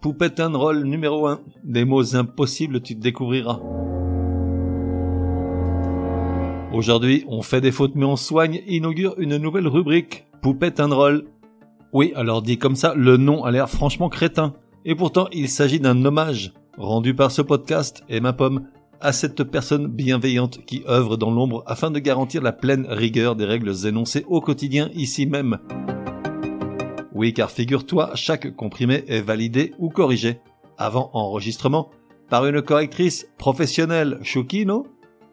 Poupette and roll numéro 1. Des mots impossibles tu découvriras. Aujourd'hui, on fait des fautes mais on soigne, inaugure une nouvelle rubrique. Poupette and roll. Oui, alors dit comme ça, le nom a l'air franchement crétin. Et pourtant, il s'agit d'un hommage rendu par ce podcast et ma pomme à cette personne bienveillante qui œuvre dans l'ombre afin de garantir la pleine rigueur des règles énoncées au quotidien ici même. Oui, car figure-toi, chaque comprimé est validé ou corrigé, avant enregistrement, par une correctrice professionnelle, non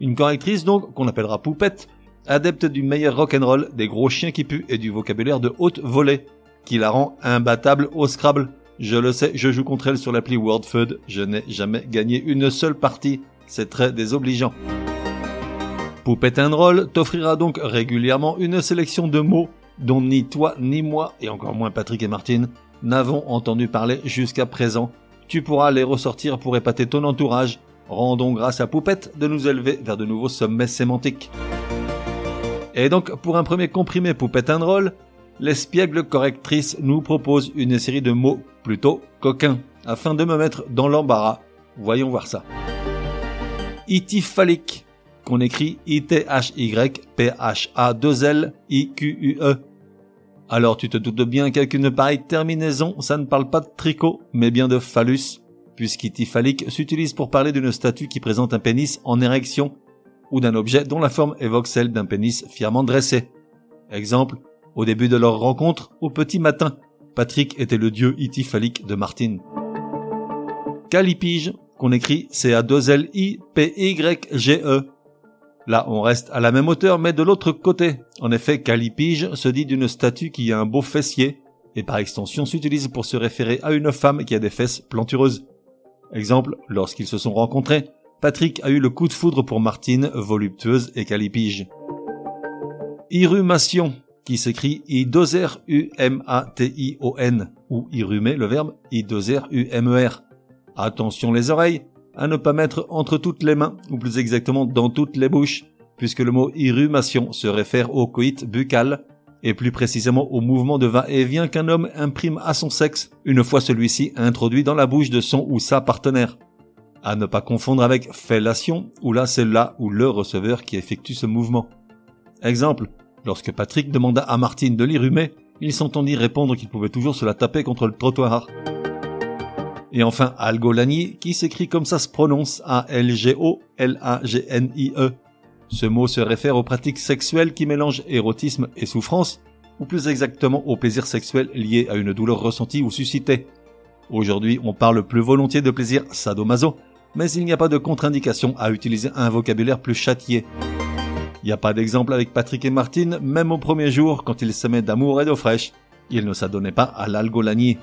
Une correctrice donc, qu'on appellera poupette, adepte du meilleur rock'n'roll, des gros chiens qui puent et du vocabulaire de haute volée, qui la rend imbattable au Scrabble. Je le sais, je joue contre elle sur l'appli WordFeud, je n'ai jamais gagné une seule partie, c'est très désobligeant. Poupette and Roll t'offrira donc régulièrement une sélection de mots dont ni toi ni moi, et encore moins Patrick et Martine, n'avons entendu parler jusqu'à présent. Tu pourras les ressortir pour épater ton entourage. Rendons grâce à Poupette de nous élever vers de nouveaux sommets sémantiques. Et donc, pour un premier comprimé Poupette and Roll, l'espiègle correctrice nous propose une série de mots plutôt coquins, afin de me mettre dans l'embarras. Voyons voir ça. Itifalique qu'on écrit I-T-H-Y-P-H-A-2-L-I-Q-U-E. Alors tu te doutes bien qu'avec une pareille terminaison, ça ne parle pas de tricot, mais bien de phallus, puisqu'itiphalique s'utilise pour parler d'une statue qui présente un pénis en érection, ou d'un objet dont la forme évoque celle d'un pénis fièrement dressé. Exemple, au début de leur rencontre, au petit matin, Patrick était le dieu itiphalique de Martine. Calipige, qu'on écrit C-A-2-L-I-P-Y-G-E, Là, on reste à la même hauteur, mais de l'autre côté. En effet, calipige se dit d'une statue qui a un beau fessier, et par extension s'utilise pour se référer à une femme qui a des fesses plantureuses. Exemple, lorsqu'ils se sont rencontrés, Patrick a eu le coup de foudre pour Martine, voluptueuse et calipige. Irrumation, qui s'écrit I-U-M-A-T-I-O-N, ou irrumer, le verbe I-U-M-E-R. Attention les oreilles, à ne pas mettre entre toutes les mains, ou plus exactement dans toutes les bouches, puisque le mot irrumation se réfère au coït buccal, et plus précisément au mouvement de va-et-vient qu'un homme imprime à son sexe, une fois celui-ci introduit dans la bouche de son ou sa partenaire. À ne pas confondre avec fellation, où là c'est là ou le receveur qui effectue ce mouvement. Exemple, lorsque Patrick demanda à Martine de l'irrumer, il s'entendit répondre qu'il pouvait toujours se la taper contre le trottoir. Et enfin, Algolani, qui s'écrit comme ça se prononce, A-L-G-O-L-A-G-N-I-E. Ce mot se réfère aux pratiques sexuelles qui mélangent érotisme et souffrance, ou plus exactement au plaisir sexuel lié à une douleur ressentie ou suscitée. Aujourd'hui, on parle plus volontiers de plaisir sadomaso, mais il n'y a pas de contre-indication à utiliser un vocabulaire plus châtié. Il n'y a pas d'exemple avec Patrick et Martine, même au premier jour, quand ils s'aimaient d'amour et d'eau fraîche. Ils ne s'adonnaient pas à l'algolanie.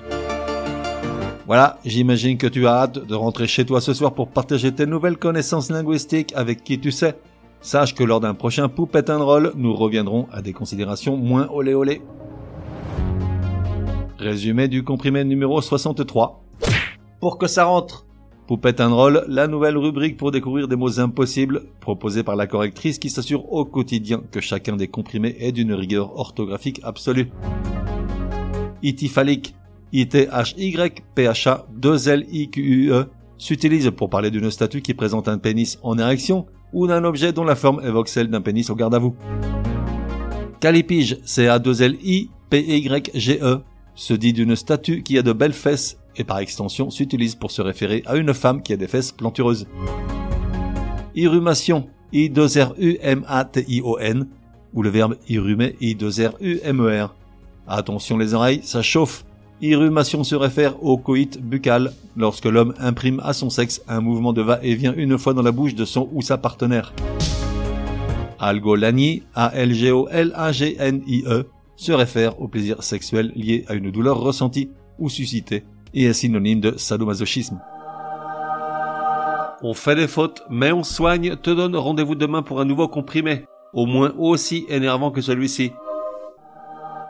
Voilà, j'imagine que tu as hâte de rentrer chez toi ce soir pour partager tes nouvelles connaissances linguistiques avec qui tu sais. Sache que lors d'un prochain Poupette and Roll, nous reviendrons à des considérations moins olé olé. Résumé du comprimé numéro 63. Pour que ça rentre Poupette and Roll, la nouvelle rubrique pour découvrir des mots impossibles, proposée par la correctrice qui s'assure au quotidien que chacun des comprimés est d'une rigueur orthographique absolue. Itifalique, I-T-H-Y-P-H-A-2-L-I-Q-U-E s'utilise pour parler d'une statue qui présente un pénis en érection ou d'un objet dont la forme évoque celle d'un pénis au garde à vous. Calipige, C-A-2-L-I-P-Y-G-E, se dit d'une statue qui a de belles fesses et par extension s'utilise pour se référer à une femme qui a des fesses plantureuses. Irrumation, I-2-R-U-M-A-T-I-O-N, ou le verbe irrumer, I-2-R-U-M-E-R. Attention les oreilles, ça chauffe. Irrumation se réfère au coït buccal, lorsque l'homme imprime à son sexe un mouvement de va-et-vient une fois dans la bouche de son ou sa partenaire. Algolanie, A-L-G-O-L-A-G-N-I-E, se réfère au plaisir sexuel lié à une douleur ressentie ou suscitée et est synonyme de sadomasochisme. On fait des fautes, mais on soigne, te donne rendez-vous demain pour un nouveau comprimé, au moins aussi énervant que celui-ci.